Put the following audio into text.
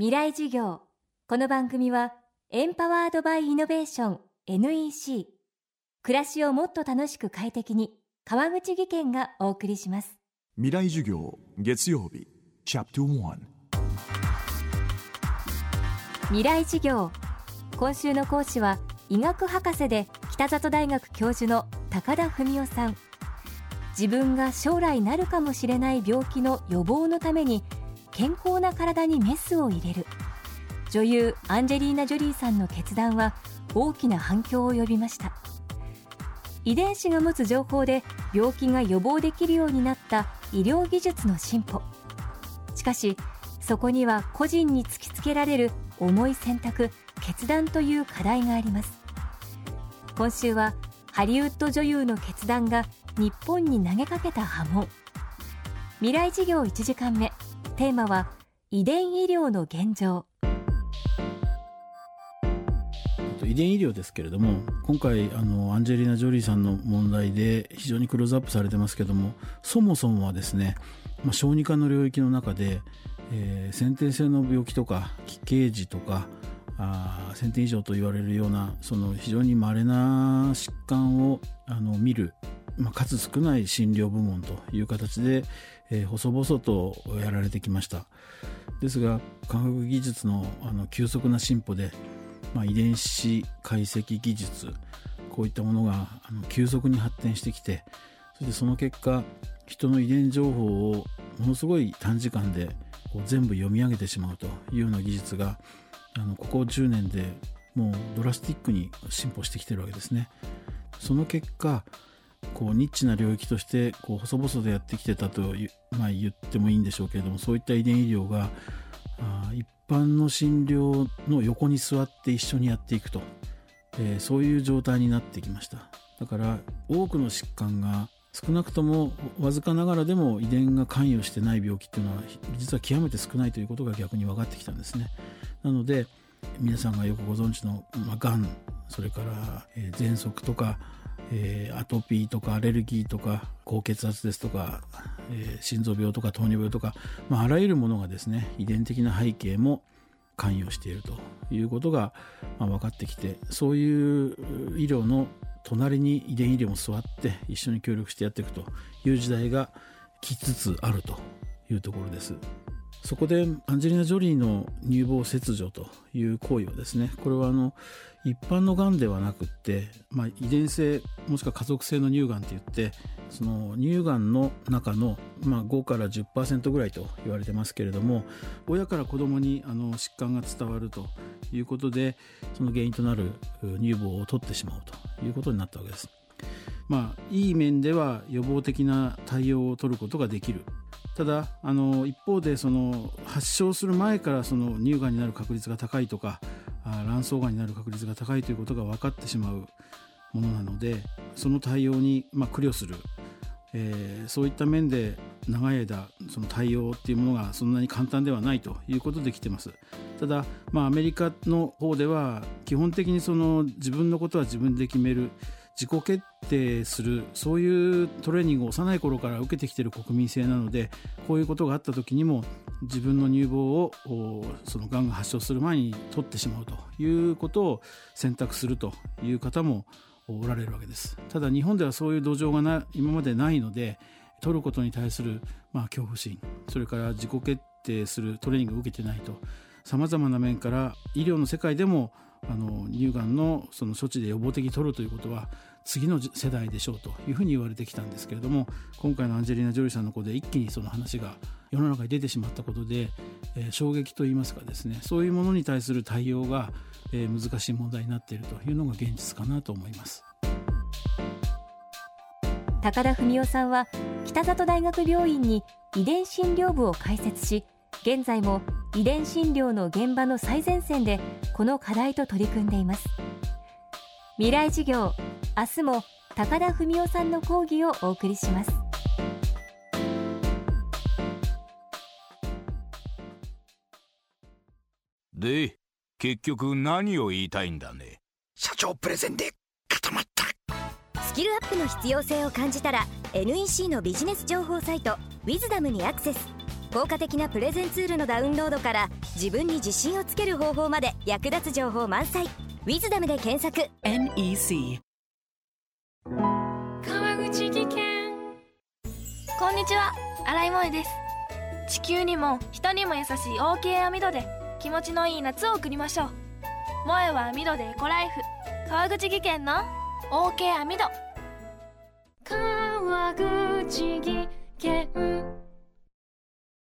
未来授業。この番組はエンパワードバイイノベーション NEC 暮らしをもっと楽しく快適に川口義賢がお送りします。未来授業月曜日チャプト1未来授業。今週の講師は医学博士で北里大学教授の高田文夫さん。自分が将来なるかもしれない病気の予防のために健康な体にメスを入れる。女優アンジェリーナ・ジョリーさんの決断は大きな反響を呼びました。遺伝子が持つ情報で病気が予防できるようになった医療技術の進歩。しかしそこには個人に突きつけられる重い選択決断という課題があります。今週はハリウッド女優の決断が日本に投げかけた波紋。未来事業1時間目。テーマは遺伝医療の現状。遺伝医療ですけれども今回あのアンジェリーナ・ジョリーさんの問題で非常にクローズアップされてますけどもそもそもはですね、まあ、小児科の領域の中で、えー、先天性の病気とか奇形児とかあ先天以上と言われるようなその非常に稀な疾患をあの見る、まあ、数少ない診療部門という形で、えー、細々とやられてきましたですが科学技術のあの急速な進歩でまあ、遺伝子解析技術こういったものがあの急速に発展してきてそしてその結果人の遺伝情報をものすごい短時間でこう全部読み上げてしまうというような技術があのここ10年でもうドラスティックに進歩してきてるわけですね。その結果こうニッチな領域としてこう細々とやってきてたと、まあ、言ってもいいんでしょうけれどもそういった遺伝医療があ一般の診療の横に座って一緒にやっていくと、えー、そういう状態になってきました。だから多くの疾患が少なくともわずかながらでも遺伝が関与してない病気っていうのは実は極めて少ないということが逆に分かってきたんですね。なので皆さんがよくご存知の、まあ、がんそれから、えー、喘息とかえー、アトピーとかアレルギーとか高血圧ですとか、えー、心臓病とか糖尿病とか、まあ、あらゆるものがですね遺伝的な背景も関与しているということが、まあ、分かってきてそういう医療の隣に遺伝医療も座って一緒に協力してやっていくという時代が来つつあるというところです。そこでアンジェリーナ・ジョリーの乳房切除という行為はですねこれはあの一般のがんではなくって、まあ、遺伝性もしくは家族性の乳がんって言ってその乳がんの中の、まあ、5から10%ぐらいと言われてますけれども親から子供にあの疾患が伝わるということでその原因となる乳房を取ってしまうということになったわけです。まあ、いい面では予防的な対応を取ることができるただあの一方でその発症する前からその乳がんになる確率が高いとか卵巣がんになる確率が高いということが分かってしまうものなのでその対応に、まあ、苦慮する、えー、そういった面で長い間その対応っていうものがそんなに簡単ではないということで来てます。ただ、まあ、アメリカの方では基本的にその自分のことは自分で決める。自己決定するそういうトレーニングを幼い頃から受けてきている国民性なのでこういうことがあった時にも自分の乳房をそのがんが発症する前に取ってしまうということを選択するという方もおられるわけです。ただ日本ではそういう土壌がな今までないので取ることに対するまあ恐怖心それから自己決定するトレーニングを受けてないとさまざまな面から医療の世界でもあの乳がんのその処置で予防的に取るということは次の世代でしょうというふうに言われてきたんですけれども今回のアンジェリーナ・ジョリーさんの子で一気にその話が世の中に出てしまったことで、えー、衝撃といいますかですねそういうものに対する対応が、えー、難しい問題になっているというのが現実かなと思います。高田文夫さんは北里大学病院に遺伝診療部を開設し現在も遺伝診療の現場の最前線でこの課題と取り組んでいます。未来事業明日も高田文夫さんの講義をお送りします。で結局何を言いたいんだね。社長プレゼンで固まった。スキルアップの必要性を感じたら NEC のビジネス情報サイト「ウィズダムにアクセス効果的なプレゼンツールのダウンロードから自分に自信をつける方法まで役立つ情報満載「ウィズダムで検索。NEC 川口技研。こんにちは。新井萌です。地球にも人にも優しい OK 網戸で気持ちのいい夏を送りましょう。萌えは網戸でエコライフ。川口技研の OK 網戸川口技研